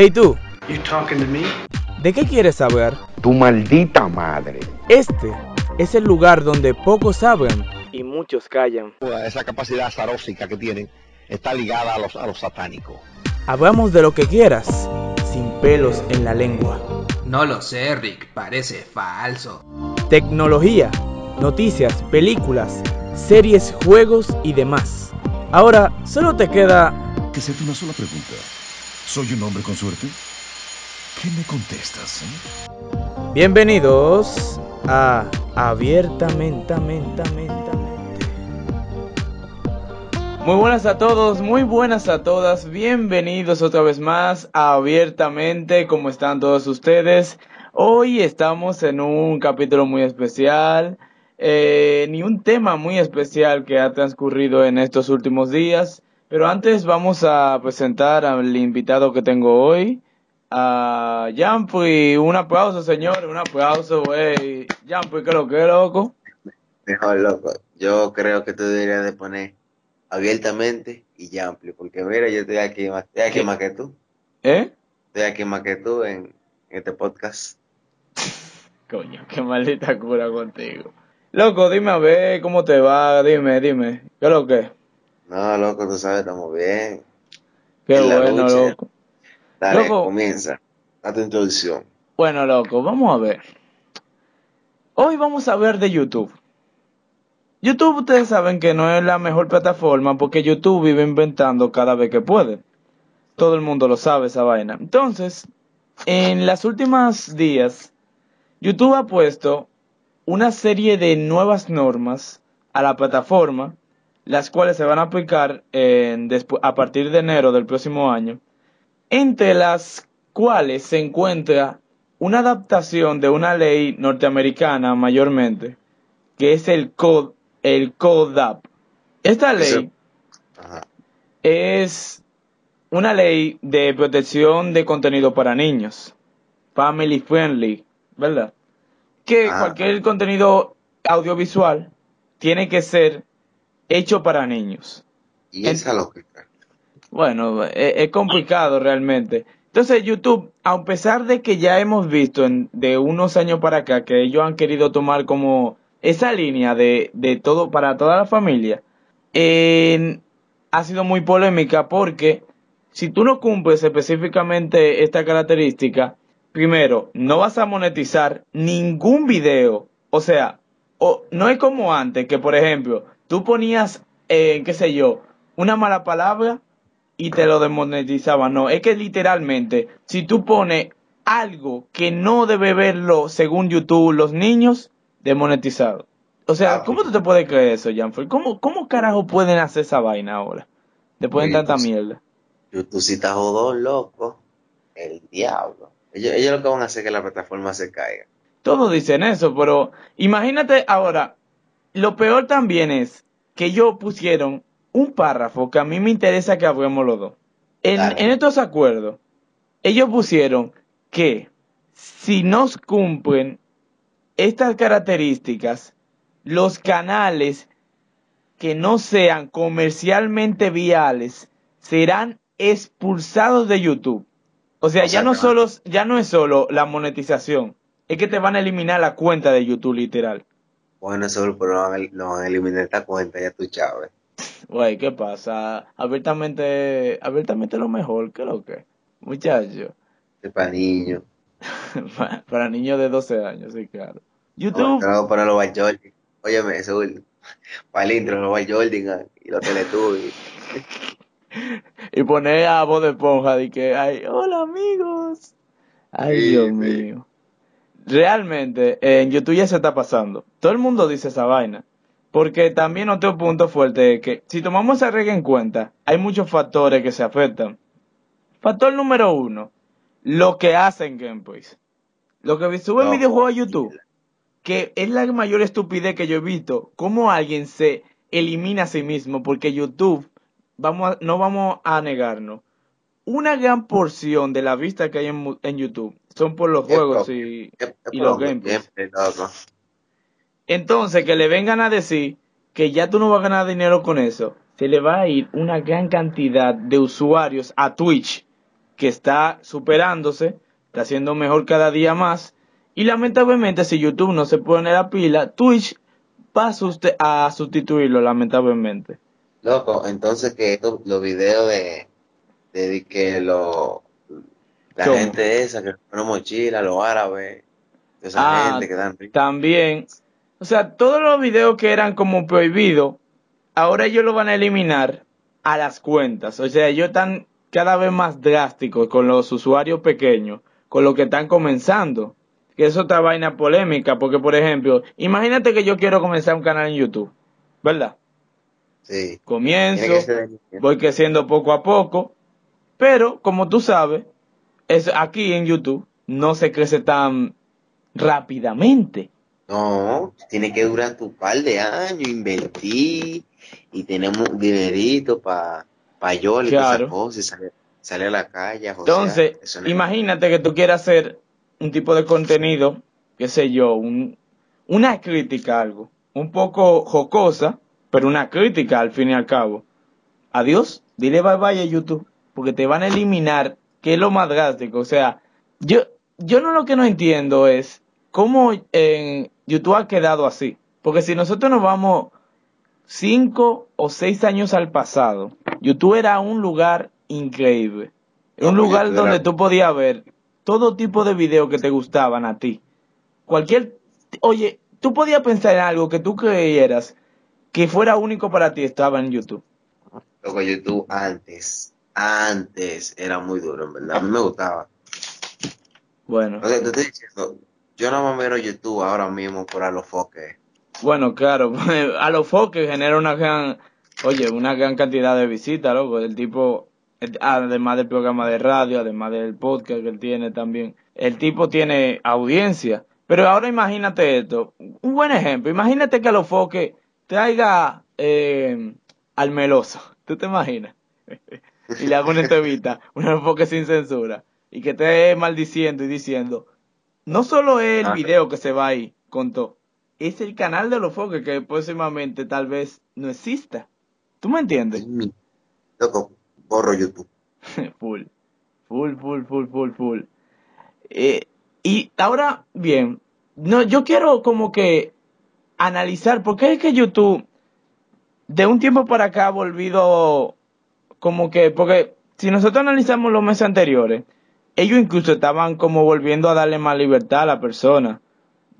Hey tú, You talking to me? ¿de qué quieres saber? Tu maldita madre. Este es el lugar donde pocos saben y muchos callan. esa capacidad azarósica que tienen está ligada a los, a los satánicos. Hablamos de lo que quieras, sin pelos en la lengua. No lo sé, Rick, parece falso. Tecnología, noticias, películas, series, juegos y demás. Ahora solo te queda... Que hacerte una sola pregunta. ¿Soy un hombre con suerte? ¿Qué me contestas? eh? Bienvenidos a Abiertamente, mente, mente, mente. Muy buenas a todos, muy buenas a todas. Bienvenidos otra vez más a Abiertamente. ¿Cómo están todos ustedes? Hoy estamos en un capítulo muy especial, eh, ni un tema muy especial que ha transcurrido en estos últimos días. Pero antes vamos a presentar al invitado que tengo hoy, a Jampuy. Un aplauso, señor, un aplauso, güey. Jampuy, ¿qué lo que loco? Mejor loco. Yo creo que tú deberías de poner abiertamente y ya amplio, porque mira, yo estoy aquí más, estoy aquí ¿Qué? más que tú. ¿Eh? Estoy aquí más que tú en, en este podcast. Coño, qué maldita cura contigo. Loco, dime a ver cómo te va, dime, dime. ¿Qué es lo que? No, loco, tú sabes, estamos bien. Qué En bueno, lucha. loco. Dale, Loco. comienza. A tu introducción. Bueno, loco, vamos a ver. Hoy vamos a ver de YouTube. YouTube ustedes saben que no es la mejor plataforma porque YouTube vive inventando cada vez que puede. Todo el mundo lo sabe esa vaina. Entonces, en las últimas días, YouTube ha puesto una serie de nuevas normas a la plataforma, las cuales se van a aplicar en, a partir de enero del próximo año, entre las cuales se encuentra una adaptación de una ley norteamericana mayormente, que es el COD, el CODAP. Esta ley es una ley de protección de contenido para niños, family friendly, ¿verdad? Que cualquier contenido audiovisual tiene que ser hecho para niños. Y esa lógica. Bueno, es, es complicado realmente. Entonces YouTube, a pesar de que ya hemos visto en- de unos años para acá que ellos han querido tomar como esa línea de, de todo para toda la familia, ha sido muy polémica porque si tú no cumples específicamente esta característica, primero, no vas a monetizar ningún video. O sea, o, no es como antes, que por ejemplo, tú ponías, eh, qué sé yo, una mala palabra y te lo desmonetizaban. No, es que literalmente, si tú pones algo que no debe verlo según YouTube los niños, desmonetizado. O sea, Ah, ¿cómo tú te puedes creer eso, Janfrey? ¿Cómo, ¿Cómo carajo pueden hacer esa vaina ahora? Después de tanta mierda. Tú sí estás jodón, loco. El diablo. Ellos, ellos lo que van a hacer es que la plataforma se caiga. Todos dicen eso, pero imagínate ahora, lo peor también es que ellos pusieron un párrafo que a mí me interesa que hablemos los dos. En, estos acuerdos, ellos pusieron que si no cumplen estas características, los canales que no sean comercialmente viales serán expulsados de YouTube. O sea, O ya sea, no que van- solo ya no es solo la monetización, es que te van a eliminar la cuenta de YouTube literal. Bueno, eso pero no van, a, no van a eliminar esta cuenta, ya tú sabes. Güey, ¿qué pasa? Abiertamente, abiertamente lo mejor, ¿qué lo que? Muchacho, Es para niños. para, para niños de 12 años, sí, claro. YouTube, No, para los White Jordan. Óyeme, eso es para el intro, los White Jordan y los Teletubbies. y poner a voz de esponja de que, ay, hola amigos. Ay, Sí, Dios sí. mío. Realmente, en YouTube ya se está pasando. Todo el mundo dice esa vaina. Porque también otro punto fuerte es que, si tomamos esa regla en cuenta, hay muchos factores que se afectan. Factor número uno, lo que hacen gameplays. Lo que suben No, videojuegos a YouTube, que es la mayor estupidez que yo he visto. Cómo alguien se elimina a sí mismo, porque YouTube, vamos a- no vamos a negarnos, una gran porción de la vista que hay en, en YouTube son por los juegos y, los lo gameplays. Entonces, que le vengan a decir que ya tú no vas a ganar dinero con eso, se le va a ir una gran cantidad de usuarios a Twitch que está superándose, está haciendo mejor cada día más. Y lamentablemente, si YouTube no se pone la pila, Twitch va a, suste- a sustituirlo, lamentablemente. Loco, entonces que los videos de, de que lo, la ¿Cómo? gente esa que pone mochila, los árabes, esa Ah, gente que dan risa. También, o sea, todos los videos que eran como prohibidos, ahora ellos lo van a eliminar a las cuentas. O sea, ellos están cada vez más drásticos con los usuarios pequeños, con los que están comenzando. Que es otra vaina polémica, porque por ejemplo, imagínate que yo quiero comenzar un canal en YouTube, ¿verdad? Sí. Comienzo, voy creciendo poco a poco, pero como tú sabes, es aquí en YouTube no se crece tan rápidamente. No, tiene que durar tu par de años, invertir y tenemos un dinerito para pa yo y Claro. cosas y sale, sale a la calle. Entonces, no- imagínate que tú quieras hacer un tipo de contenido, qué sé yo, un, una crítica algo, un poco jocosa, pero una crítica al fin y al cabo. Adiós, dile bye bye a YouTube, porque te van a eliminar, que es lo más drástico. O sea, yo, yo no lo que no entiendo es cómo en YouTube ha quedado así. Porque si nosotros nos vamos cinco o seis años al pasado, YouTube era un lugar increíble. Un No, lugar YouTube donde era- tú podías ver todo tipo de videos que te gustaban a ti. Cualquier, oye, tú podías pensar en algo que tú creyeras que fuera único para ti, estaba en YouTube. Loco, YouTube antes, antes era muy duro, en verdad. A mí me gustaba. Bueno, O sea, te estoy diciendo, yo no me miro YouTube ahora mismo por a los foques. bueno, claro, a los foques genera una gran, oye, una gran cantidad de visitas, loco. El tipo, además del programa de radio, además del podcast que él tiene también, el tipo tiene audiencia. Pero ahora imagínate esto, un buen ejemplo, imagínate que a los foques traiga eh, al meloso, ¿tú te imaginas? y le haga una entrevista, una enfoque sin censura, y que esté maldiciendo y diciendo, no solo es el Ah. video que se va ahí con todo, es el canal de los foques que próximamente tal vez no exista. ¿Tú me entiendes? Loco, borro YouTube. full, full, full, full, full, full. Eh, y ahora, bien, no, yo quiero como que analizar por qué es que YouTube de un tiempo para acá ha volvido como que, porque si nosotros analizamos los meses anteriores, ellos incluso estaban como volviendo a darle más libertad a la persona.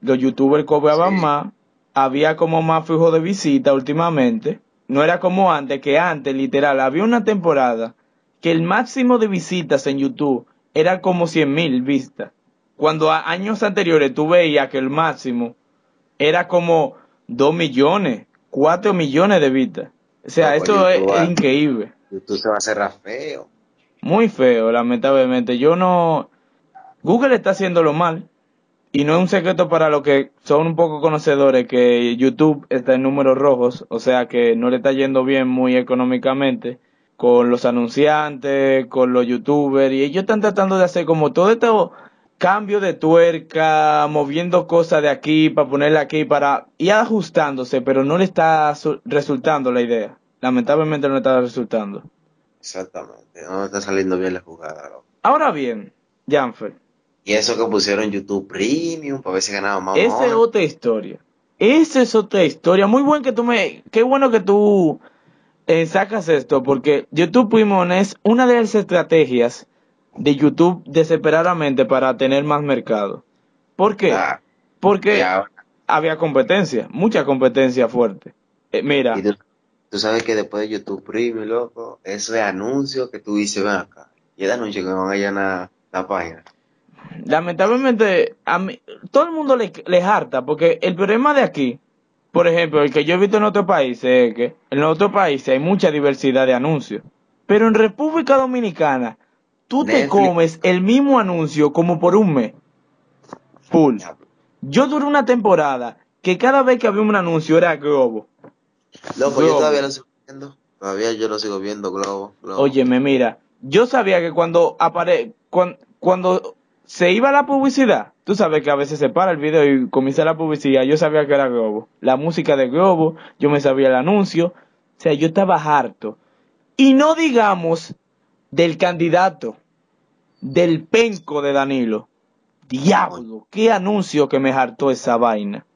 Los youtubers cobraban Sí. más, había como más flujo de visita últimamente. No era como antes, que antes, literal, había una temporada que el máximo de visitas en YouTube era como 100 mil vistas. Cuando a años anteriores tú veías que el máximo era como 2 millones, 4 millones de vistas. O sea, No, pues, esto es ah. increíble. YouTube se va a hacer feo. Muy feo, lamentablemente. Yo no... Google está haciéndolo mal. Y no es un secreto para los que son un poco conocedores que YouTube está en números rojos, o sea que no le está yendo bien muy económicamente con los anunciantes, con los youtubers, y ellos están tratando de hacer como todo este cambio de tuerca, moviendo cosas de aquí para ponerla aquí, para ir ajustándose, pero no le está su- resultando la idea. Lamentablemente no está resultando. Exactamente. No está saliendo bien la jugada, loco. Ahora bien, Janfer, Y eso que pusieron YouTube Premium para ver si ganaba más. esa es otra historia. Esa es otra historia. Muy bueno que tú me... Qué bueno que tú eh, sacas esto, porque YouTube Premium es una de las estrategias de YouTube desesperadamente para tener más mercado. ¿Por qué? Ah, Porque había competencia, mucha competencia fuerte. Eh, mira, tú, sabes que después de YouTube Premium, loco, eso es anuncio que tú dices, ven acá. Y el anuncio que me van a llenar la página. lamentablemente, a mí, todo el mundo le, le harta, porque el problema de aquí, por ejemplo, el que yo he visto en otros países, es que en otros países hay mucha diversidad de anuncios. Pero en República Dominicana, tú te comes el mismo anuncio como por un mes. Full. Yo duré una temporada que cada vez que había un anuncio era Globo. Loco, yo todavía lo sigo viendo. Todavía yo lo sigo viendo, Globo. Globo. Óyeme, mira, yo sabía que cuando apare cuan- cuando se iba la publicidad, tú sabes que a veces se para el video y comienza la publicidad, yo sabía que era Globo. La música de Globo, yo me sabía el anuncio, o sea, yo estaba harto. Y no digamos del candidato, del penco de Danilo. Diablo, qué anuncio que me hartó esa vaina.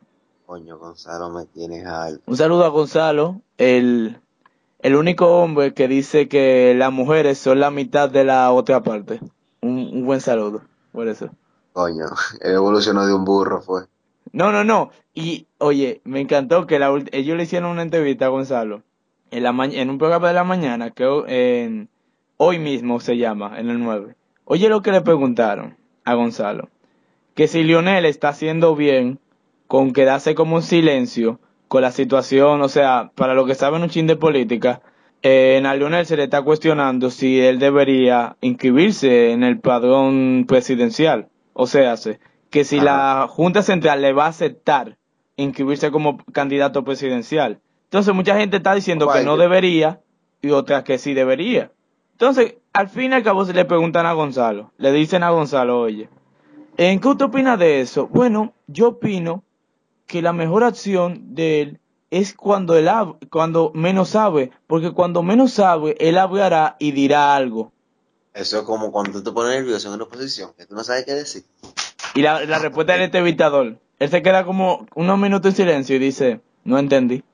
Coño, Gonzalo, me tienes alto. Un saludo a Gonzalo, el, el único hombre que dice que las mujeres son la mitad de la otra parte. Un, un buen saludo, por eso. Coño, evolucionó de un burro, fue. No, no, no. Y, oye, me encantó que la, ellos le hicieron una entrevista a Gonzalo en, la ma- en un programa de la mañana que en, hoy mismo se llama, en el 9. Oye lo que le preguntaron a Gonzalo. Que si Lionel está haciendo bien con quedarse como un silencio con la situación, o sea, para lo que saben un chin de política, eh, a Lionel se le está cuestionando si él debería inscribirse en el padrón presidencial. O sea, se- que si la Junta Central le va a aceptar inscribirse como candidato presidencial. Entonces mucha gente está diciendo que no debería y otras que sí debería. Entonces, al fin y al cabo se le preguntan a Gonzalo, le dicen a Gonzalo, oye, ¿en qué usted opina de eso? Bueno, yo opino que la mejor acción de él es cuando él cuando menos sabe, porque cuando menos sabe, él hablará y dirá algo. Eso es como cuando tú te pones nervioso en una oposición, que tú no sabes qué decir. Y la, la respuesta del entrevistador, él se queda como unos minutos en silencio y dice, no entendí.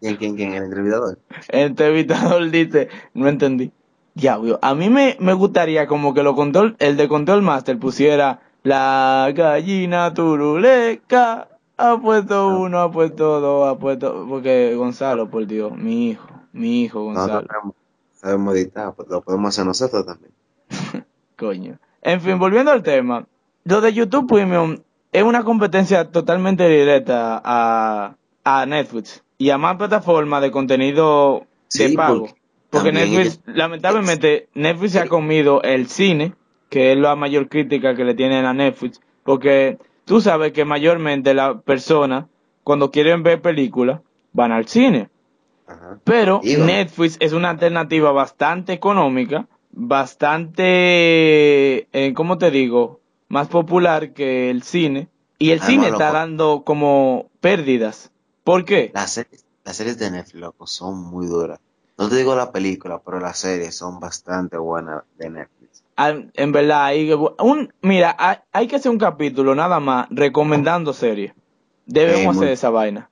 ¿Quién, quién, quién? El entrevistador. El entrevistador dice, no entendí. Diablo, a mí me, me gustaría como que lo control, el de Control Master pusiera la gallina turuleca, ha puesto uno, ha puesto dos, ha puesto, porque Gonzalo, por Dios, mi hijo, mi hijo Gonzalo, sabemos, sabemos editar, pues lo podemos hacer nosotros también. coño. En fin, volviendo al tema, lo de YouTube Premium es una competencia totalmente directa a, a Netflix y a más plataformas de contenido de Sí, pago. porque Netflix, lamentablemente, Netflix se ha comido el cine, que es la mayor crítica que le tienen a Netflix, porque tú sabes que mayormente las personas, cuando quieren ver películas, van al cine. Ajá. Pero Digo. Netflix es una alternativa bastante económica, bastante, eh, ¿cómo te digo? Más popular que el cine. Y el Además, cine está dando como pérdidas. ¿Por qué? Las series, las series de Netflix, loco, son muy duras. No te digo la película, pero las series son bastante buenas de Netflix. En verdad, hay, un, mira, hay, hay que hacer un capítulo nada más recomendando series. Debemos Ey, muy- hacer esa vaina.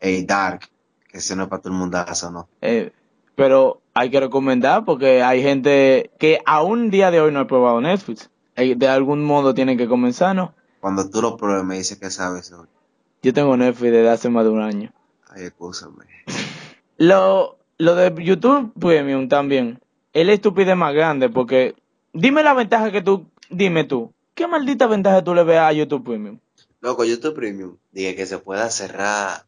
Hey, Dark, que ese no es para todo el mundazo, ¿no? Eh, pero hay que recomendar porque hay gente que aún día de hoy no ha probado Netflix. De algún modo tienen que comenzar, ¿no? Cuando tú lo pruebes me dices que sabes hoy. Yo tengo Netflix desde hace más de un año. Ay, escúchame. Lo, lo de YouTube Premium también. Es la estupidez más grande porque dime la ventaja que tú, dime tú. ¿Qué maldita ventaja tú le ves a YouTube Premium? Loco, YouTube Premium, dije que se pueda cerrar.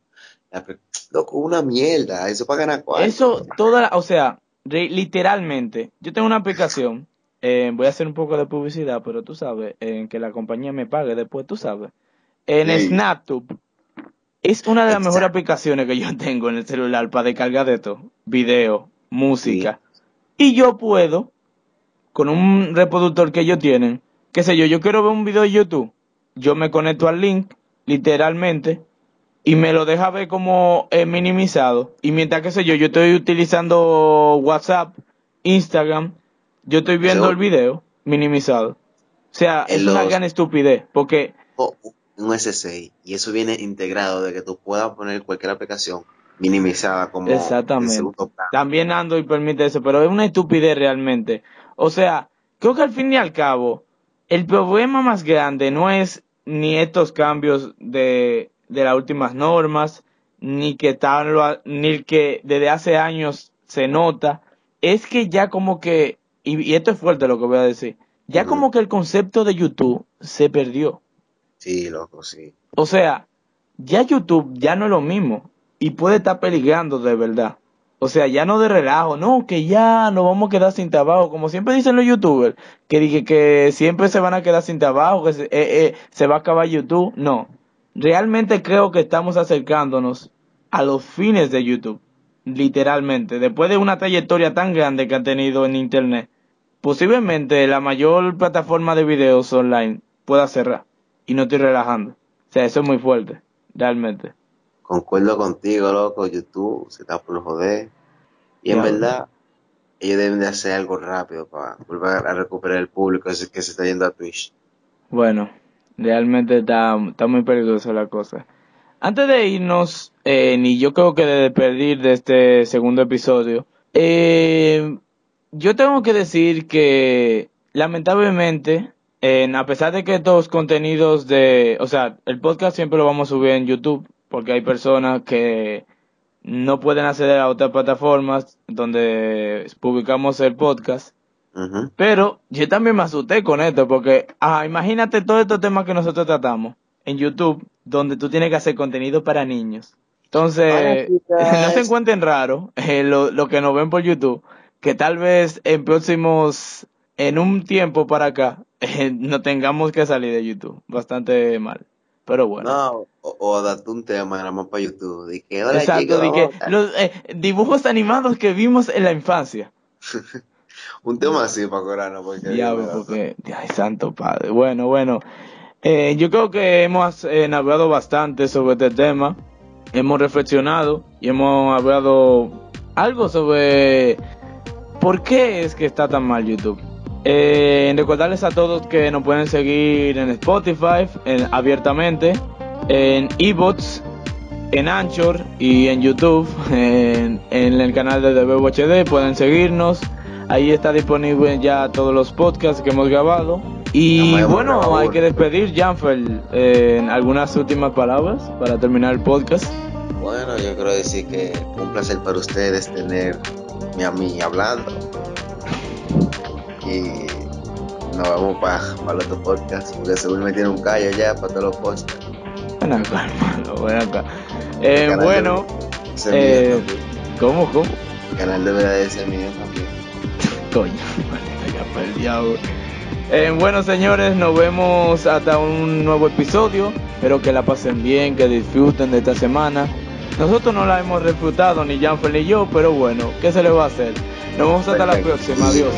la Loco, una mierda, eso para ganar cuarto. Eso, toda, la- o sea, re- literalmente, yo tengo una aplicación, eh, voy a hacer un poco de publicidad, pero tú sabes, en que la compañía me pague después, tú sabes. En Sí. SnapTube, es una de las Exacto. mejores aplicaciones que yo tengo en el celular para descargar de todo, video, música. Y yo puedo, con un reproductor que ellos tienen, qué sé yo, yo quiero ver un video de YouTube, yo me conecto al link, literalmente, y me lo deja ver como eh, minimizado. Y mientras que sé yo, yo estoy utilizando WhatsApp, Instagram, yo estoy viendo el video minimizado. O sea, es una los- gran estupidez, porque un SSI, y eso viene integrado de que tú puedas poner cualquier aplicación minimizada como Exactamente. también Android permite eso, pero es una estupidez realmente. O sea, creo que al fin y al cabo, el problema más grande no es ni estos cambios de, de las últimas normas, ni que lo- ni que desde hace años se nota, es que ya como que, y, y esto es fuerte lo que voy a decir, ya como que el concepto de YouTube se perdió. Sí, loco, sí. O sea, ya YouTube ya no es lo mismo y puede estar peligrando de verdad. O sea, ya no de relajo, no, que ya nos vamos a quedar sin trabajo, como siempre dicen los youtubers, que dije que siempre se van a quedar sin trabajo, que se, eh, eh, se va a acabar YouTube. No, realmente creo que estamos acercándonos a los fines de YouTube, literalmente, después de una trayectoria tan grande que ha tenido en Internet. Posiblemente la mayor plataforma de videos online pueda cerrar. Y no estoy relajando. O sea, eso es muy fuerte, realmente. Concuerdo contigo, loco, YouTube se está por joder. Y en verdad, ellos deben de hacer algo rápido para volver a recuperar el público ese que se está yendo a Twitch. Bueno, realmente está, está muy peligrosa la cosa. Antes de irnos, eh, ni yo creo que de despedir de este segundo episodio, eh, yo tengo que decir que lamentablemente, en, a pesar de que estos contenidos de, o sea, el podcast siempre lo vamos a subir en YouTube, porque hay personas que no pueden acceder a otras plataformas donde publicamos el podcast. Pero yo también me asusté con esto, porque imagínate todos estos temas que nosotros tratamos en YouTube, donde tú tienes que hacer contenido para niños. Entonces, no se encuentren raro eh, lo, lo que nos ven por YouTube, que tal vez en próximos, en un tiempo para acá, eh, no tengamos que salir de YouTube. Bastante mal. Pero bueno. No, o, o date un tema nada más para YouTube. Hola, Exacto, chicos, a- los eh, dibujos animados que vimos en la infancia. Un tema así para cobrarnos. Porque Diablo, porque, ay, santo padre. Bueno, bueno. Eh, yo creo que hemos eh, navegado bastante sobre este tema. Hemos reflexionado y hemos hablado algo sobre por qué es que está tan mal YouTube. Eh, recordarles a todos que nos pueden seguir en Spotify en- abiertamente, en eBots, en Anchor y en YouTube, en, en el canal de Debebo HD. Pueden seguirnos. Ahí está disponible ya todos los podcasts que hemos grabado. Y hemos bueno, hay que despedir, Janfel, eh, algunas últimas palabras para terminar el podcast. Bueno, yo quiero decir que un placer para ustedes tenerme a mí hablando. Y nos vamos para el otro podcast, porque seguro me tiene un callo ya para todos los podcasts. Acá, hermano, ven acá. Eh, El bueno, de- eh. ¿cómo, cómo? El canal debería de ser mío también. Coño, maldita del diablo. Eh, bueno, señores, nos vemos hasta un nuevo episodio. Espero que la pasen bien, que disfruten de esta semana. Nosotros no la hemos disfrutado, ni Janfel ni yo, pero bueno, ¿qué se le va a hacer? Nos vemos hasta la próxima. Adiós.